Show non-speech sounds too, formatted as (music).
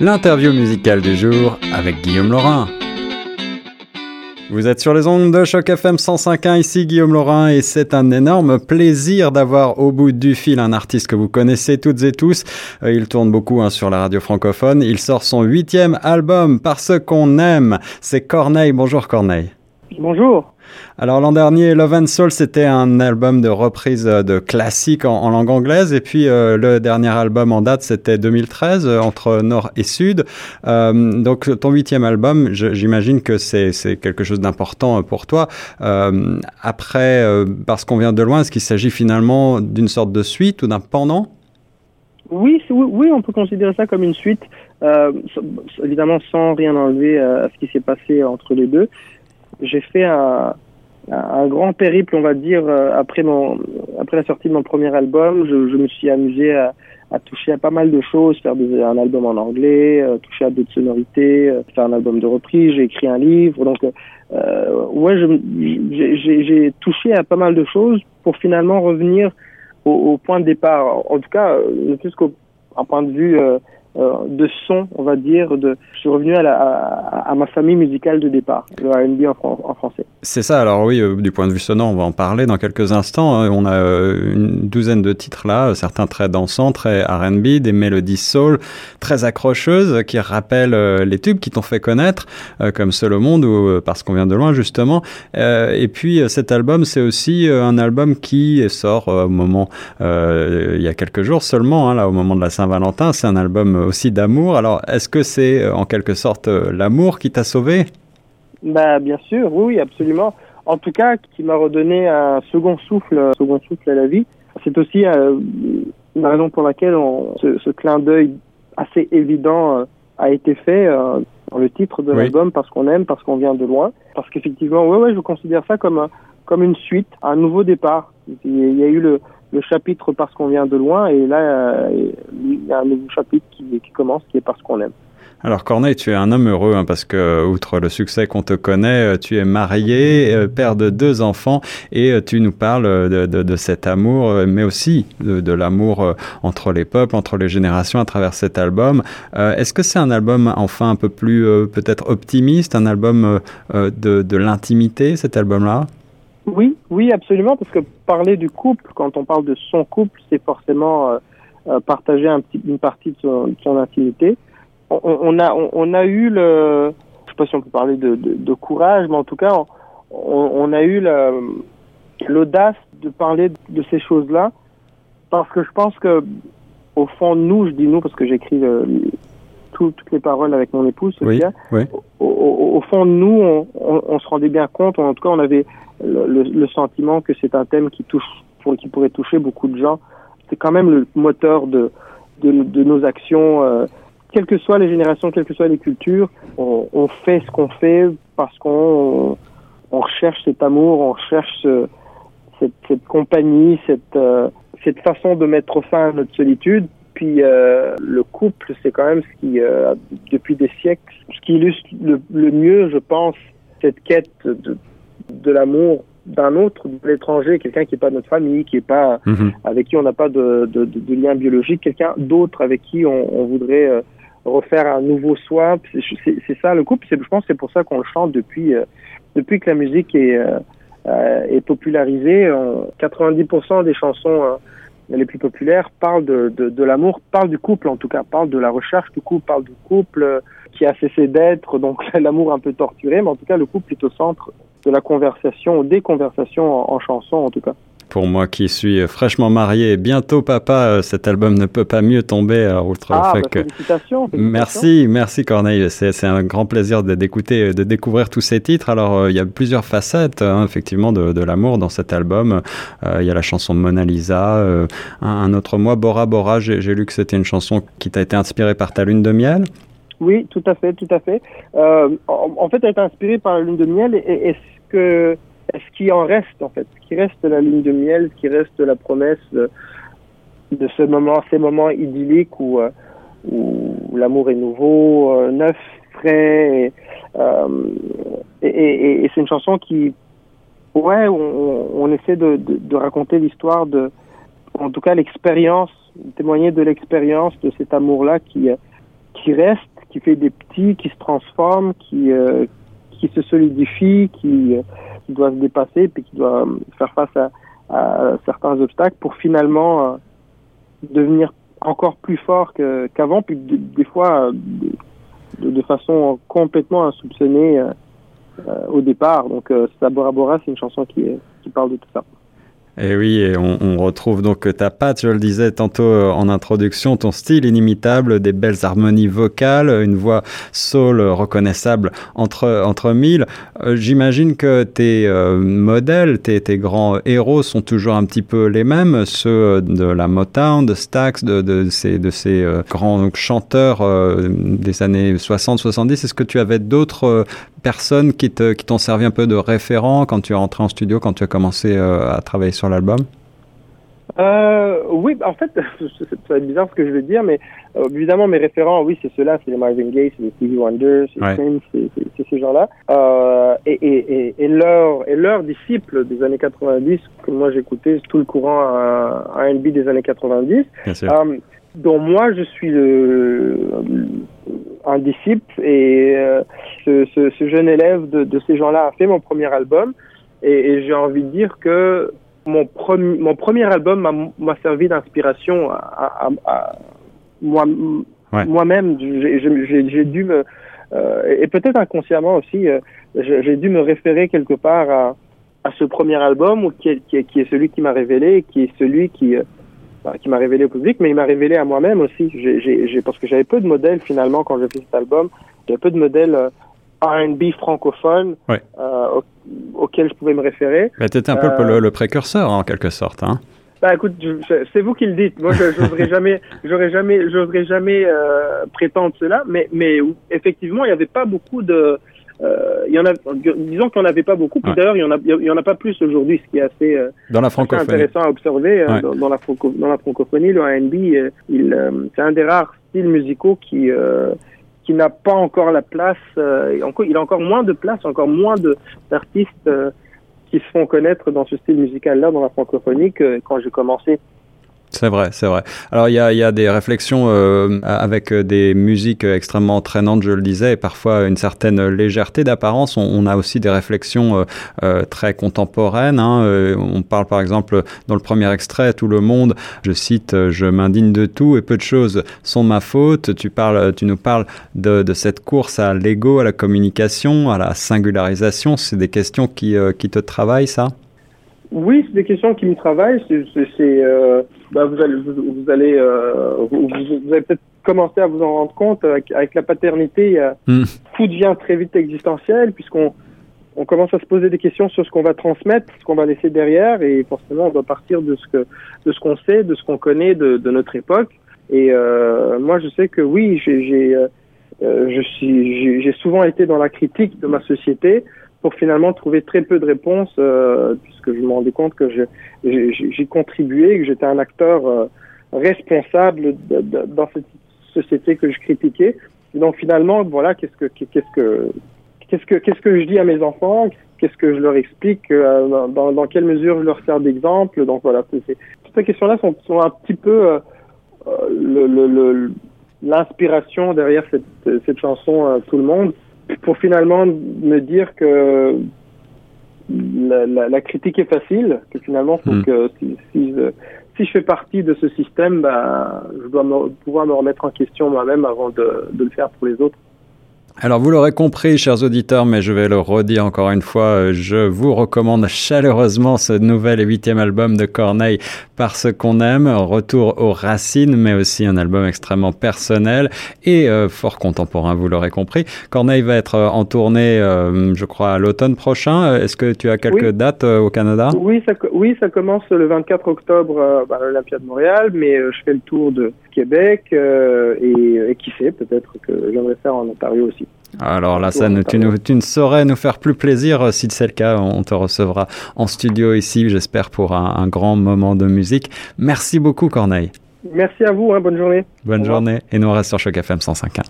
l'interview musicale du jour avec Guillaume Laurin. Vous êtes sur les ondes de Choc FM 105.1, ici Guillaume Laurin et c'est un énorme plaisir d'avoir au bout du fil un artiste que vous connaissez toutes et tous. Euh, il tourne beaucoup hein, sur la radio francophone. Il sort son huitième album, Parce qu'on aime. C'est Corneille. Bonjour Corneille. Bonjour. Alors l'an dernier, Love and Soul, c'était un album de reprise euh, de classiques en, langue anglaise. Et puis euh, le dernier album en date, c'était 2013, euh, entre Nord et Sud. donc ton huitième album, j'imagine que c'est quelque chose d'important pour toi. après, parce qu'on vient de loin, est-ce qu'il s'agit finalement d'une sorte de suite ou d'un pendant? Oui, oui, on peut considérer ça comme une suite, évidemment sans rien enlever à ce qui s'est passé entre les deux. J'ai fait un, un grand périple, on va dire, euh, après mon après la sortie de mon premier album. Je, je me suis amusé à, à, toucher à pas mal de choses, faire des, un album en anglais, euh, toucher à d'autres sonorités, euh, faire un album de reprise. J'ai écrit un livre, donc euh, ouais, j'ai touché à pas mal de choses pour finalement revenir au, au point de départ. En tout cas, ne plus qu'au point de vue euh, de son, on va dire. De, je suis revenu à, la, à, ma famille musicale de départ, le R&B en, en, français. C'est ça. Alors oui, euh, du point de vue sonore, on va en parler dans quelques instants. Hein. On a euh, une douzaine de titres là, certains très dansants, très R&B, des mélodies soul très accrocheuses qui rappellent les tubes qui t'ont fait connaître, comme Seul au monde ou Parce qu'on vient de loin justement. et puis cet album, c'est aussi un album qui sort au moment, il y a quelques jours seulement, hein, là au moment de la Saint-Valentin. C'est un album aussi d'amour. Alors, est-ce que c'est euh, en quelque sorte euh, l'amour qui t'a sauvé? Bah, Bien sûr, oui, absolument. En tout cas, qui m'a redonné un second souffle, un second souffle à la vie. C'est aussi euh, une raison pour laquelle on, ce, clin d'œil assez évident a été fait dans le titre de l'album parce qu'on aime, parce qu'on vient de loin. Parce qu'effectivement, ouais, ouais, je considère ça comme, comme une suite, un nouveau départ. Il y a eu le, le chapitre parce qu'on vient de loin et là euh, il y a un nouveau chapitre qui, qui commence qui est parce qu'on aime. Alors Corneille, tu es un homme heureux hein, parce que outre le succès qu'on te connaît, euh, tu es marié, euh, père de deux enfants et tu nous parles de, cet amour, mais aussi de, l'amour entre les peuples, entre les générations à travers cet album. Est-ce que c'est un album enfin un peu plus peut-être optimiste, un album de, l'intimité, cet album-là? Oui, oui, absolument, parce que parler du couple, quand on parle de son couple, c'est forcément euh, euh, partager une partie de son, intimité. On, a, on, a eu le, je sais pas si on peut parler de, de, courage, mais en tout cas, on, a eu l'audace de parler de ces choses-là, parce que je pense que au fond nous, je dis nous parce que j'écris toutes les paroles avec mon épouse, Sophia. Oui, Au, fond de nous, on, on, se rendait bien compte, en tout cas, on avait le, le, sentiment que c'est un thème qui touche, pour, qui pourrait toucher beaucoup de gens. C'est quand même le moteur de, de, de nos actions, euh, quelles que soient les générations, quelles que soient les cultures. On, on fait ce qu'on fait parce qu'on on recherche cet amour, on recherche cette, cette, compagnie, cette, euh, cette façon de mettre fin à notre solitude. Puis euh, le couple, c'est quand même ce qui, euh, depuis des siècles, ce qui illustre le, le mieux, je pense, cette quête de, de l'amour d'un autre, de l'étranger, quelqu'un qui n'est pas de notre famille, qui est pas mhm. avec qui on n'a pas de, de, de, lien biologique, quelqu'un d'autre avec qui on, on voudrait refaire un nouveau soi. C'est ça le couple. Je pense c'est pour ça qu'on le chante depuis euh, depuis que la musique est euh, est popularisée. 90% des chansons hein, les plus populaires parlent de, de, de l'amour, parlent du couple en tout cas, parlent de la recherche du couple, parlent du couple qui a cessé d'être, donc (laughs) l'amour un peu torturé, mais en tout cas le couple est au centre de la conversation, des conversations en, chanson en tout cas. Pour moi qui suis fraîchement marié et bientôt papa, euh, cet album ne peut pas mieux tomber à outre ah, fait bah, félicitations, Merci, merci Corneille. C'est un grand plaisir d'écouter, de découvrir tous ces titres. Alors, euh, il y a plusieurs facettes, hein, effectivement, de, de l'amour dans cet album. Euh, il y a la chanson Mona Lisa. un, un, autre mois, Bora Bora, j'ai lu que c'était une chanson qui t'a été inspirée par ta lune de miel. Oui, tout à fait, tout à fait. Euh, en, fait, elle est inspirée par la lune de miel. Et est-ce que, est-ce qu'il en reste en fait Ce qui reste la lune de miel, ce qui reste la promesse de, ce moment, ces moments idylliques où, euh, l'amour est nouveau, euh, neuf, frais. Euh, et, c'est une chanson qui, ouais, on, essaie de, de, raconter l'histoire de, en tout cas l'expérience, témoigner de l'expérience de cet amour-là qui qui reste qui fait des petits, qui se transforment, qui qui se solidifie, qui, doit se dépasser, puis qui doit faire face à, certains obstacles pour finalement devenir encore plus fort qu'avant, puis des fois de, façon complètement insoupçonnée au départ. Donc Sabora Bora, c'est une chanson qui, qui parle de tout ça. Et oui, on, retrouve donc ta patte, je le disais tantôt euh, en introduction, ton style inimitable, des belles harmonies vocales, une voix soul reconnaissable entre, entre mille. Euh, j'imagine que tes euh, modèles, tes, grands héros sont toujours un petit peu les mêmes, ceux de la Motown, de Stax, de, de ces, de ces grands chanteurs des années 60-70. Est-ce que tu avais d'autres personnes qui t'ont qui servi un peu de référent quand tu es rentré en studio, quand tu as commencé à travailler sur l'album? Euh, oui, en fait, ça va être bizarre ce que je veux dire, mais euh, évidemment, mes référents, oui, c'est ceux-là, c'est les Marvin Gaye, c'est les Stevie Wonder, c'est c'est ces gens-là. Euh, et, et, et, leurs et leurs disciples des années 90, que moi j'écoutais tout le courant R&B des années 90, euh, dont moi je suis le, un disciple, et euh, ce, ce, ce, jeune élève de, de ces gens-là a fait mon premier album, et, et j'ai envie de dire que mon, premier mon premier album m'a servi d'inspiration à, à, moi, moi-même. J'ai dû me, euh, et peut-être inconsciemment aussi, euh, j'ai dû me référer quelque part à, à ce premier album qui est, qui est, qui est celui qui m'a révélé, qui est celui qui, euh, qui m'a révélé au public, mais il m'a révélé à moi-même aussi. J'ai, parce que j'avais peu de modèles finalement quand j'ai fait cet album. J'avais peu de modèles R&B francophone euh, auquel je pouvais me référer. tu étais un peu euh, le, précurseur en quelque sorte. Hein. Bah écoute, c'est vous qui le dites. Moi, je n'oserais (laughs) jamais, j'aurais jamais, j'oserais jamais euh, prétendre cela. Mais, mais effectivement, il n'y avait pas beaucoup de. Euh, il y en a, disons qu'il n'y en avait pas beaucoup. Puis d'ailleurs, il y en a, il y en a pas plus aujourd'hui, ce qui est assez, euh, dans la francophonie. intéressant à observer euh, dans, la dans la francophonie. Le R&B, il, c'est un des rares styles musicaux qui qui n'a pas encore la place, euh, il a encore moins de place, encore moins d'artistes euh, qui se font connaître dans ce style musical-là, dans la francophonie, que quand j'ai commencé c'est vrai, c'est vrai. Alors il y a, y a, des réflexions euh, avec des musiques extrêmement entraînantes, je le disais, et parfois une certaine légèreté d'apparence. On, on, a aussi des réflexions euh, euh très contemporaines. Hein. Euh, on parle par exemple dans le premier extrait, tout le monde, je cite, je m'indigne de tout et peu de choses sont ma faute. Tu parles, tu nous parles de, de cette course à l'ego, à la communication, à la singularisation. C'est des questions qui, qui te travaillent, ça? Oui, c'est des questions qui me travaillent. C'est bah, vous allez, vous, allez, euh, vous, vous, allez peut-être commencer à vous en rendre compte avec, avec la paternité. Euh, mm. Tout devient très vite existentiel puisqu'on on commence à se poser des questions sur ce qu'on va transmettre, ce qu'on va laisser derrière, et forcément on doit partir de ce que de ce qu'on sait, de ce qu'on connaît de, de, notre époque. Et euh, moi, je sais que oui, j'ai euh, je suis j'ai souvent été dans la critique de ma société pour finalement trouver très peu de réponses, euh, puisque je me rendais compte que j'ai contribué, que j'étais un acteur euh, responsable de, de, dans cette société que je critiquais. donc finalement, voilà, qu'est-ce que qu'est-ce que qu'est-ce que qu'est-ce que je dis à mes enfants? Qu'est-ce que je leur explique? Euh, dans, dans, quelle mesure je leur sers d'exemple? Donc voilà, toutes ces questions-là sont, sont, un petit peu euh, le l'inspiration derrière cette, cette chanson Tout le monde pour finalement me dire que la, la, la critique est facile, que finalement, faut hmm. que si, si, je, si, je, fais partie de ce système, bah, je dois me, pouvoir me remettre en question moi-même avant de, de le faire pour les autres. Alors vous l'aurez compris, chers auditeurs, mais je vais le redire encore une fois, je vous recommande chaleureusement ce nouvel et huitième album de Corneille parce qu'on aime, retour aux racines, mais aussi un album extrêmement personnel et euh, fort contemporain, vous l'aurez compris. Corneille va être en tournée, euh, je crois, à l'automne prochain. Est-ce que tu as quelques dates euh, au Canada? Oui ça, oui, ça commence le 24 octobre à l'Olympia de Montréal, mais je fais le tour de Québec et, et qui sait, peut-être que j'aimerais faire en Ontario aussi. Alors là, ça, tu, tu, ne saurais nous faire plus plaisir. Euh, si c'est le cas, on te recevra en studio ici, j'espère, pour un, grand moment de musique. Merci beaucoup, Corneille. Merci à vous, hein, bonne journée. Bonne journée. Et nous, reste sur Choc FM 105.1.